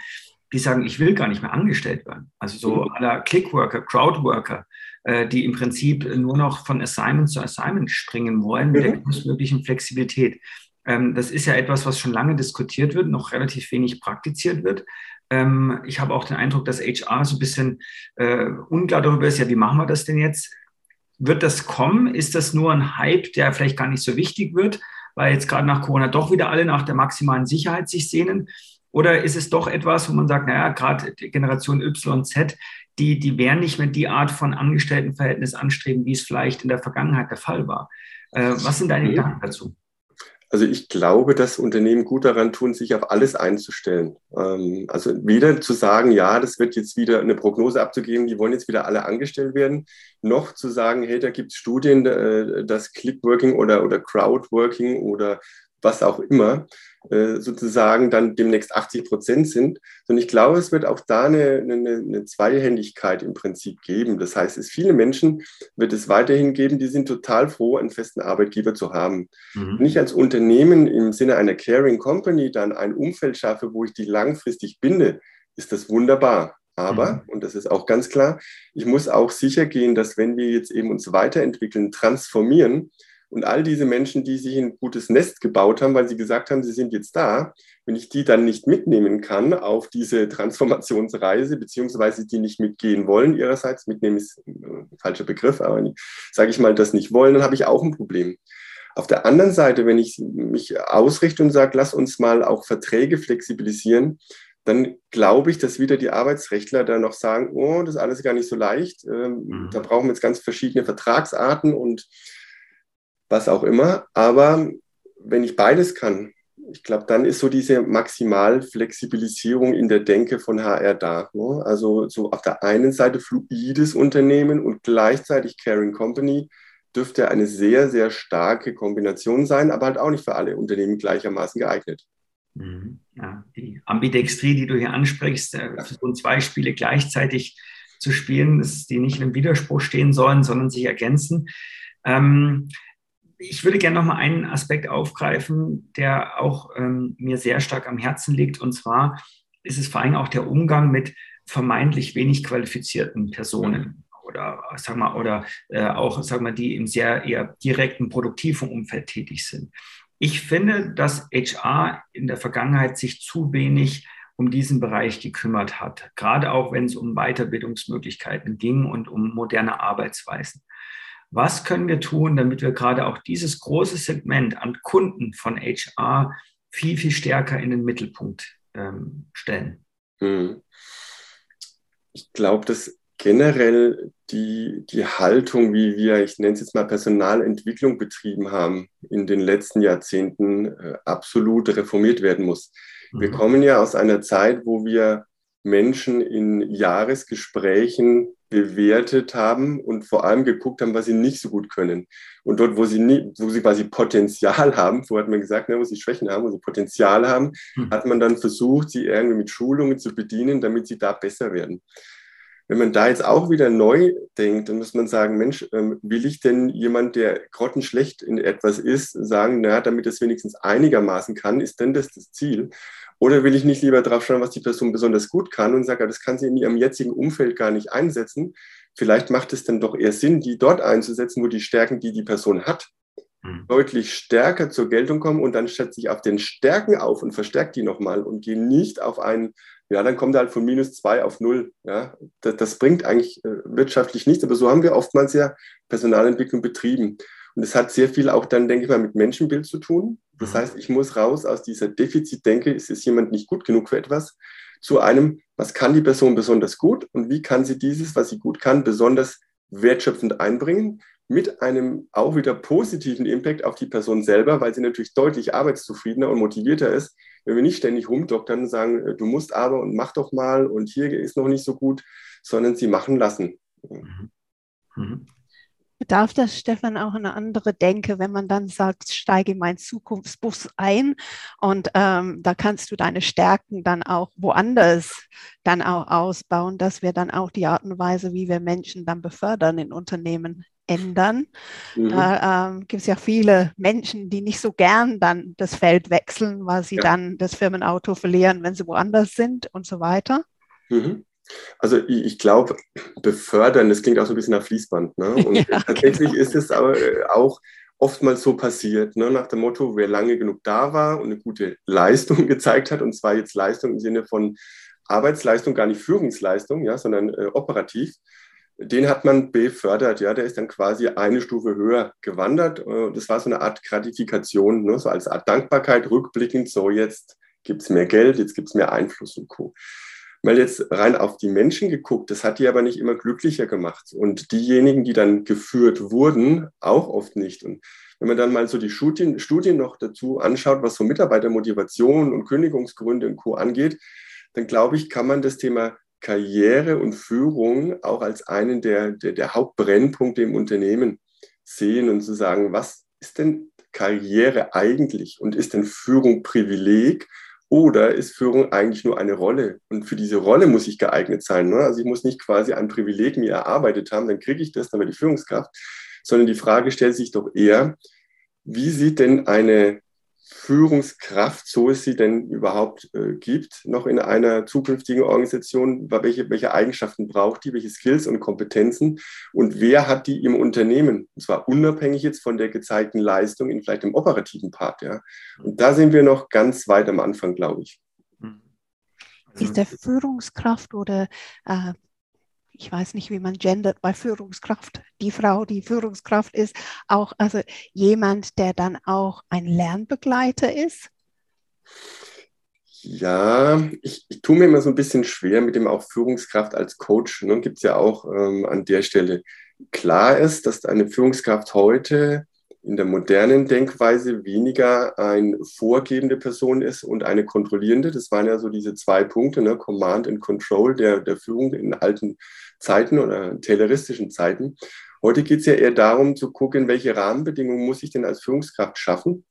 die sagen, ich will gar nicht mehr angestellt werden. Also so mhm. aller Clickworker, Crowdworker, äh, die im Prinzip nur noch von Assignment zu Assignment springen wollen mit mhm. der größtmöglichen Flexibilität. Ähm, das ist ja etwas, was schon lange diskutiert wird, noch relativ wenig praktiziert wird. Ähm, ich habe auch den Eindruck, dass HR so ein bisschen äh, unklar darüber ist, ja, wie machen wir das denn jetzt? Wird das kommen? Ist das nur ein Hype, der vielleicht gar nicht so wichtig wird, weil jetzt gerade nach Corona doch wieder alle nach der maximalen Sicherheit sich sehnen? Oder ist es doch etwas, wo man sagt, naja, gerade Generation Y, Z, die, die werden nicht mehr die Art von Angestelltenverhältnis anstreben, wie es vielleicht in der Vergangenheit der Fall war. Äh, was sind deine Gedanken dazu? Also ich glaube, dass Unternehmen gut daran tun, sich auf alles einzustellen. Ähm, also weder zu sagen, ja, das wird jetzt wieder eine Prognose abzugeben, die wollen jetzt wieder alle angestellt werden, noch zu sagen, hey, da gibt es Studien, äh, dass Clickworking oder, oder Crowdworking oder was auch immer äh, sozusagen dann demnächst 80 Prozent sind, sondern ich glaube, es wird auch da eine, eine, eine Zweihändigkeit im Prinzip geben. Das heißt, es viele Menschen wird es weiterhin geben, die sind total froh, einen festen Arbeitgeber zu haben. Mhm. Wenn ich als Unternehmen im Sinne einer Caring Company dann ein Umfeld schaffe, wo ich die langfristig binde, ist das wunderbar. Aber, mhm. und das ist auch ganz klar, ich muss auch sicher gehen, dass wenn wir jetzt eben uns weiterentwickeln, transformieren, und all diese Menschen, die sich ein gutes Nest gebaut haben, weil sie gesagt haben, sie sind jetzt da, wenn ich die dann nicht mitnehmen kann auf diese Transformationsreise, beziehungsweise die nicht mitgehen wollen, ihrerseits, mitnehmen ist ein falscher Begriff, aber sage ich mal, das nicht wollen, dann habe ich auch ein Problem. Auf der anderen Seite, wenn ich mich ausrichte und sage, lass uns mal auch Verträge flexibilisieren, dann glaube ich, dass wieder die Arbeitsrechtler da noch sagen, oh, das ist alles gar nicht so leicht. Ähm, mhm. Da brauchen wir jetzt ganz verschiedene Vertragsarten und was auch immer. Aber wenn ich beides kann, ich glaube, dann ist so diese Maximalflexibilisierung in der Denke von HR da. Ne? Also so auf der einen Seite fluides Unternehmen und gleichzeitig Caring Company dürfte eine sehr, sehr starke Kombination sein, aber halt auch nicht für alle Unternehmen gleichermaßen geeignet. Mhm. Ja, die Ambidextrie, die du hier ansprichst, äh, so zwei Spiele gleichzeitig zu spielen, dass die nicht in einem Widerspruch stehen sollen, sondern sich ergänzen Ähm, ich würde gerne noch mal einen Aspekt aufgreifen, der auch ähm, mir sehr stark am Herzen liegt. Und zwar ist es vor allem auch der Umgang mit vermeintlich wenig qualifizierten Personen oder sag mal oder äh, auch sag mal die im sehr eher direkten produktiven Umfeld tätig sind. Ich finde, dass HR in der Vergangenheit sich zu wenig um diesen Bereich gekümmert hat, gerade auch wenn es um Weiterbildungsmöglichkeiten ging und um moderne Arbeitsweisen. Was können wir tun, damit wir gerade auch dieses große Segment an Kunden von HR viel, viel stärker in den Mittelpunkt ähm, stellen? Hm. Ich glaube, dass generell die, die Haltung, wie wir, ich nenne es jetzt mal Personalentwicklung betrieben haben, in den letzten Jahrzehnten äh, absolut reformiert werden muss. Mhm. Wir kommen ja aus einer Zeit, wo wir Menschen in Jahresgesprächen bewertet haben und vor allem geguckt haben, was sie nicht so gut können. Und dort, wo sie, nie, wo sie quasi Potenzial haben, so hat man gesagt, ne, wo sie Schwächen haben, wo sie Potenzial haben, hm. hat man dann versucht, sie irgendwie mit Schulungen zu bedienen, damit sie da besser werden. Wenn man da jetzt auch wieder neu denkt, dann muss man sagen, Mensch, ähm, will ich denn jemand, der grottenschlecht in etwas ist, sagen, na, damit es wenigstens einigermaßen kann, ist denn das das Ziel? Oder will ich nicht lieber drauf schauen, was die Person besonders gut kann und sage, das kann sie in ihrem jetzigen Umfeld gar nicht einsetzen. Vielleicht macht es dann doch eher Sinn, die dort einzusetzen, wo die Stärken, die die Person hat, mhm. deutlich stärker zur Geltung kommen und dann schätze ich auf den Stärken auf und verstärke die nochmal und gehe nicht auf einen, ja, dann kommt er halt von minus zwei auf null. Ja, das, das bringt eigentlich äh, wirtschaftlich nichts, aber so haben wir oftmals ja Personalentwicklung betrieben. Und es hat sehr viel auch dann, denke ich mal, mit Menschenbild zu tun. Das mhm. heißt, ich muss raus aus dieser Defizitdenke, ist es jemand nicht gut genug für etwas, zu einem, was kann die Person besonders gut und wie kann sie dieses, was sie gut kann, besonders wertschöpfend einbringen, mit einem auch wieder positiven Impact auf die Person selber, weil sie natürlich deutlich arbeitszufriedener und motivierter ist, wenn wir nicht ständig rumdoktern und sagen, äh, du musst aber und mach doch mal und hier ist noch nicht so gut, sondern sie machen lassen. Mhm. Mhm. Bedarf das, Stefan, auch eine andere Denke, wenn man dann sagt, steige in meinen Zukunftsbus ein und ähm, da kannst du deine Stärken dann auch woanders dann auch ausbauen, dass wir dann auch die Art und Weise, wie wir Menschen dann befördern in Unternehmen ändern. Mhm. Da ähm, gibt es ja viele Menschen, die nicht so gern dann das Feld wechseln, weil sie ja. dann das Firmenauto verlieren, wenn sie woanders sind und so weiter. Mhm. Also ich, ich glaube, befördern, das klingt auch so ein bisschen nach Fließband. Ne? Und ja, tatsächlich genau. ist es aber äh, auch oftmals so passiert, ne? nach dem Motto, wer lange genug da war und eine gute Leistung gezeigt hat, und zwar jetzt Leistung im Sinne von Arbeitsleistung, gar nicht Führungsleistung, ja, sondern äh, operativ, den hat man befördert. Ja, der ist dann quasi eine Stufe höher gewandert. Äh, das war so eine Art Gratifikation, ne? so als Art Dankbarkeit rückblickend. So, jetzt gibt es mehr Geld, jetzt gibt es mehr Einfluss und Co mal jetzt rein auf die Menschen geguckt, das hat die aber nicht immer glücklicher gemacht. Und diejenigen, die dann geführt wurden, auch oft nicht. Und wenn man dann mal so die Studien, Studien noch dazu anschaut, was so Mitarbeitermotivation und Kündigungsgründe und Co. angeht, dann glaube ich, kann man das Thema Karriere und Führung auch als einen der, der, der Hauptbrennpunkte im Unternehmen sehen und zu sagen, was ist denn Karriere eigentlich und ist denn Führung Privileg oder ist Führung eigentlich nur eine Rolle? Und für diese Rolle muss ich geeignet sein. Ne? Also ich muss nicht quasi ein Privileg mir erarbeitet haben, dann kriege ich das, dann werde ich Führungskraft, sondern die Frage stellt sich doch eher, wie sieht denn eine Führungskraft, so es sie denn überhaupt äh, gibt, noch in einer zukünftigen Organisation, welche, welche Eigenschaften braucht die, welche Skills und Kompetenzen und wer hat die im Unternehmen? Und zwar unabhängig jetzt von der gezeigten Leistung in vielleicht dem operativen Part. Ja. Und da sind wir noch ganz weit am Anfang, glaube ich. Ist der Führungskraft oder äh, ich weiß nicht, wie man gendert bei Führungskraft, die Frau, die Führungskraft ist, auch also jemand, der dann auch ein Lernbegleiter ist? Ja, ich, ich tue mir immer so ein bisschen schwer mit dem auch Führungskraft als Coach. Ne? Gibt es ja auch ähm, an der Stelle. Klar ist, dass eine Führungskraft heute in der modernen Denkweise weniger eine vorgebende Person ist und eine kontrollierende. Das waren ja so diese zwei Punkte, ne? Command and Control der, der Führung in alten Zeiten oder tayloristischen Zeiten. Heute geht es ja eher darum zu gucken, welche Rahmenbedingungen muss ich denn als Führungskraft schaffen,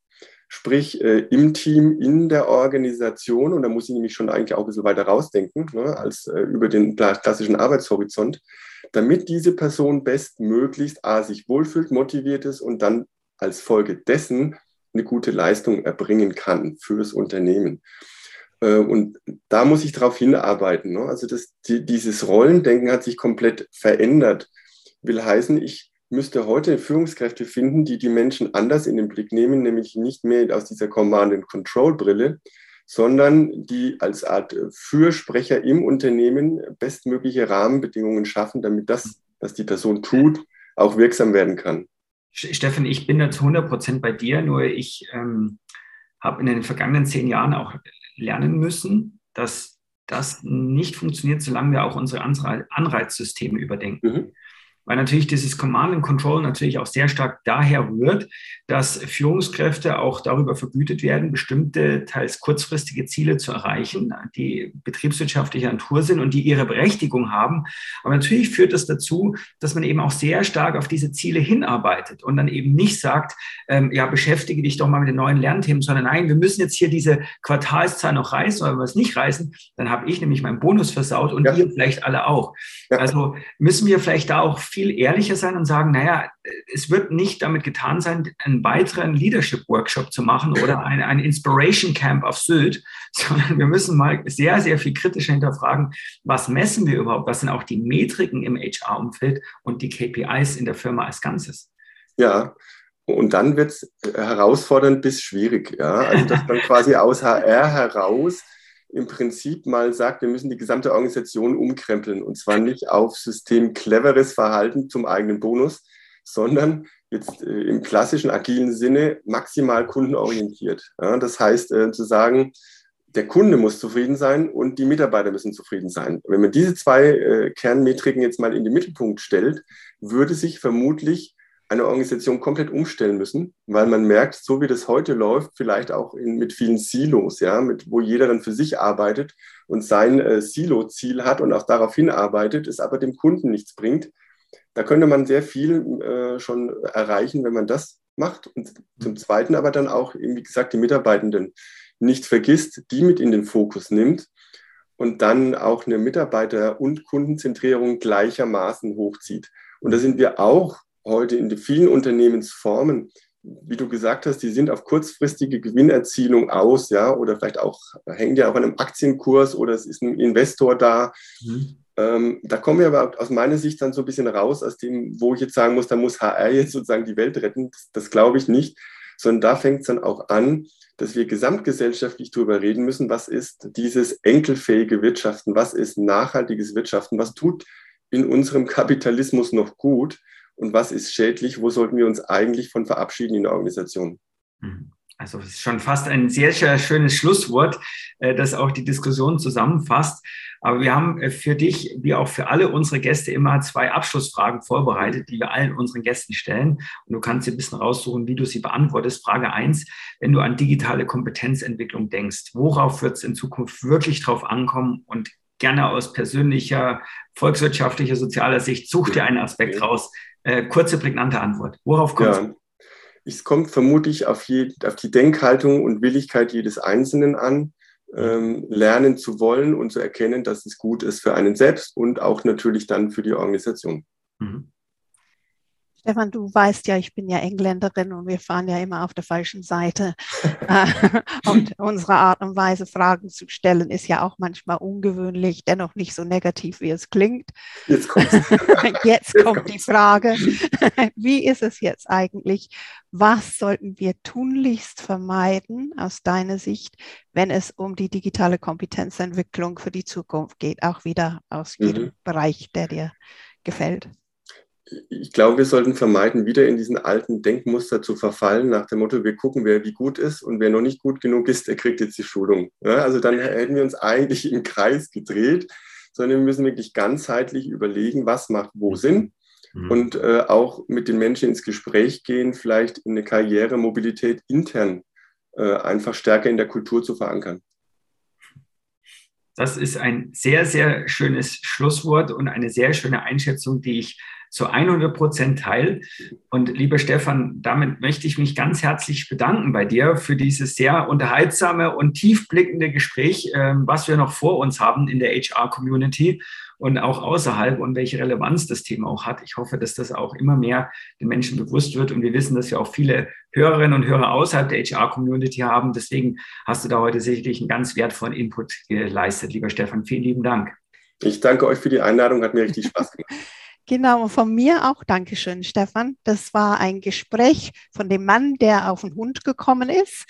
sprich äh, im Team, in der Organisation. Und da muss ich nämlich schon eigentlich auch ein bisschen weiter rausdenken, ne, als äh, über den klassischen Arbeitshorizont. damit diese Person bestmöglichst A, sich wohlfühlt, motiviert ist und dann als Folge dessen eine gute Leistung erbringen kann fürs Unternehmen. Äh, und da muss ich darauf hinarbeiten. Ne? Also das, die, dieses Rollendenken hat sich komplett verändert. Will heißen, ich müsste heute Führungskräfte finden, die die Menschen anders in den Blick nehmen, nämlich nicht mehr aus dieser Command-and-Control-Brille, sondern die als Art Fürsprecher im Unternehmen bestmögliche Rahmenbedingungen schaffen, damit das, was die Person tut, auch wirksam werden kann. Steffen, ich bin da zu 100 Prozent bei dir, nur ich ähm, habe in den vergangenen zehn Jahren auch lernen müssen, dass das nicht funktioniert, solange wir auch unsere Anreizsysteme überdenken. Mhm weil natürlich dieses Command and Control natürlich auch sehr stark daher rührt, dass Führungskräfte auch darüber vergütet werden, bestimmte teils kurzfristige Ziele zu erreichen, die betriebswirtschaftlicher Natur sind und die ihre Berechtigung haben. Aber natürlich führt das dazu, dass man eben auch sehr stark auf diese Ziele hinarbeitet und dann eben nicht sagt, ähm, ja, beschäftige dich doch mal mit den neuen Lernthemen, sondern nein, wir müssen jetzt hier diese Quartalszahl noch reißen, oder wenn wir es nicht reißen, dann habe ich nämlich meinen Bonus versaut und ja. ihr vielleicht alle auch. Ja. Also müssen wir vielleicht da auch viel ehrlicher sein und sagen, naja, es wird nicht damit getan sein, einen weiteren Leadership-Workshop zu machen oder ein, ein Inspiration Camp auf Sylt, sondern wir müssen mal sehr, sehr viel kritischer hinterfragen, was messen wir überhaupt, was sind auch die Metriken im HR-Umfeld und die KPIs in der Firma als Ganzes. Ja, und dann wird es herausfordernd bis schwierig. Ja? Also, dass dann quasi aus HR heraus im Prinzip mal sagt, wir müssen die gesamte Organisation umkrempeln und zwar nicht auf System cleveres Verhalten zum eigenen Bonus, sondern jetzt äh, im klassischen agilen Sinne maximal kundenorientiert. Ja, das heißt äh, zu sagen, der Kunde muss zufrieden sein und die Mitarbeiter müssen zufrieden sein. Wenn man diese zwei äh, Kernmetriken jetzt mal in den Mittelpunkt stellt, würde sich vermutlich eine Organisation komplett umstellen müssen, weil man merkt, so wie das heute läuft, vielleicht auch in, mit vielen Silos, ja, mit, wo jeder dann für sich arbeitet und sein äh, Silo-Ziel hat und auch darauf hinarbeitet, es aber dem Kunden nichts bringt. Da könnte man sehr viel äh, schon erreichen, wenn man das macht. Und zum Zweiten aber dann auch, wie gesagt, die Mitarbeitenden nicht vergisst, die mit in den Fokus nimmt und dann auch eine Mitarbeiter- und Kundenzentrierung gleichermaßen hochzieht. Und da sind wir auch heute in vielen Unternehmensformen, wie du gesagt hast, die sind auf kurzfristige Gewinnerzielung aus, ja, oder vielleicht auch, hängen ja auch an einem Aktienkurs oder es ist ein Investor da. Mhm. Ähm, da kommen wir aber aus meiner Sicht dann so ein bisschen raus aus dem, wo ich jetzt sagen muss, da muss HR jetzt sozusagen die Welt retten. Das, das glaube ich nicht, sondern da fängt es dann auch an, dass wir gesamtgesellschaftlich darüber reden müssen, was ist dieses enkelfähige Wirtschaften, was ist nachhaltiges Wirtschaften, was tut in unserem Kapitalismus noch gut und was ist schädlich, wo sollten wir uns eigentlich von verabschieden in der Organisation. Mhm. Also es ist schon fast ein sehr, sehr schönes Schlusswort, äh, das auch die Diskussion zusammenfasst. Aber wir haben äh, für dich, wie auch für alle unsere Gäste, immer zwei Abschlussfragen vorbereitet, die wir allen unseren Gästen stellen. Und du kannst dir ein bisschen raussuchen, wie du sie beantwortest. Frage eins: wenn du an digitale Kompetenzentwicklung denkst, worauf wird es in Zukunft wirklich drauf ankommen und gerne aus persönlicher, volkswirtschaftlicher, sozialer Sicht, such dir einen Aspekt raus, äh, kurze, prägnante Antwort. Worauf kommt es? Ja. Es kommt vermutlich auf, je, auf, die Denkhaltung und Willigkeit jedes Einzelnen an, ähm, lernen zu wollen und zu erkennen, dass es gut ist für einen selbst und auch natürlich dann für die Organisation. Mhm. Stefan, du weißt ja, ich bin ja Engländerin und wir fahren ja immer auf der falschen Seite. Und unsere Art und Weise, Fragen zu stellen, ist ja auch manchmal ungewöhnlich, dennoch nicht so negativ, wie es klingt. Jetzt, jetzt, jetzt kommt kommt's. die Frage, wie ist es jetzt eigentlich? Was sollten wir tunlichst vermeiden aus deiner Sicht, wenn es um die digitale Kompetenzentwicklung für die Zukunft geht, auch wieder aus jedem mhm. Bereich, der dir gefällt? Ich glaube, wir sollten vermeiden, wieder in diesen alten Denkmuster zu verfallen, nach dem Motto, wir gucken, wer wie gut ist und wer noch nicht gut genug ist, der kriegt jetzt die Schulung. Ja, also dann hätten wir uns eigentlich im Kreis gedreht, sondern wir müssen wirklich ganzheitlich überlegen, was macht wo Sinn mhm. und äh, auch mit den Menschen ins Gespräch gehen, vielleicht in eine Karrieremobilität intern äh, einfach stärker in der Kultur zu verankern. Das ist ein sehr, sehr schönes Schlusswort und eine sehr schöne Einschätzung, die ich zu 100 Prozent teil. Und lieber Stefan, damit möchte ich mich ganz herzlich bedanken bei dir für dieses sehr unterhaltsame und tiefblickende Gespräch, ähm, was wir noch vor uns haben in der HR-Community und auch außerhalb und welche Relevanz das Thema auch hat. Ich hoffe, dass das auch immer mehr den Menschen bewusst wird. Und wir wissen, dass wir auch viele Hörerinnen und Hörer außerhalb der HR-Community haben. Deswegen hast du da heute sicherlich einen ganz wertvollen Input geleistet, lieber Stefan. Vielen lieben Dank. Ich danke euch für die Einladung, hat mir richtig Spaß gemacht. Genau, von mir auch Dankeschön, Stefan. Das war ein Gespräch von dem Mann, der auf den Hund gekommen ist,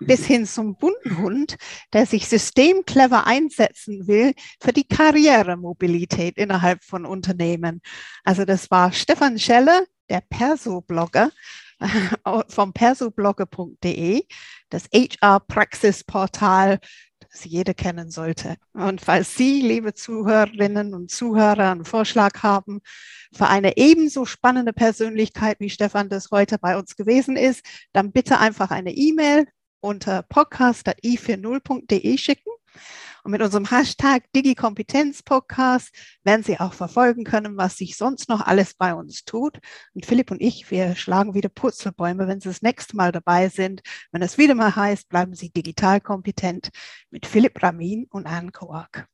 bis hin zum bunten Hund, der sich systemclever einsetzen will für die Karrieremobilität innerhalb von Unternehmen. Also das war Stefan Schelle, der Perso-Blogger vom persoblogger.de, das HR-Praxisportal jeder kennen sollte. Und falls Sie, liebe Zuhörerinnen und Zuhörer, einen Vorschlag haben für eine ebenso spannende Persönlichkeit, wie Stefan das heute bei uns gewesen ist, dann bitte einfach eine E-Mail unter podcast.i40.de schicken. Und mit unserem Hashtag DigiKompetenz-Podcast werden Sie auch verfolgen können, was sich sonst noch alles bei uns tut. Und Philipp und ich, wir schlagen wieder Purzelbäume, wenn Sie das nächste Mal dabei sind. Wenn es wieder mal heißt, bleiben Sie digital kompetent mit Philipp Ramin und Anne Koak.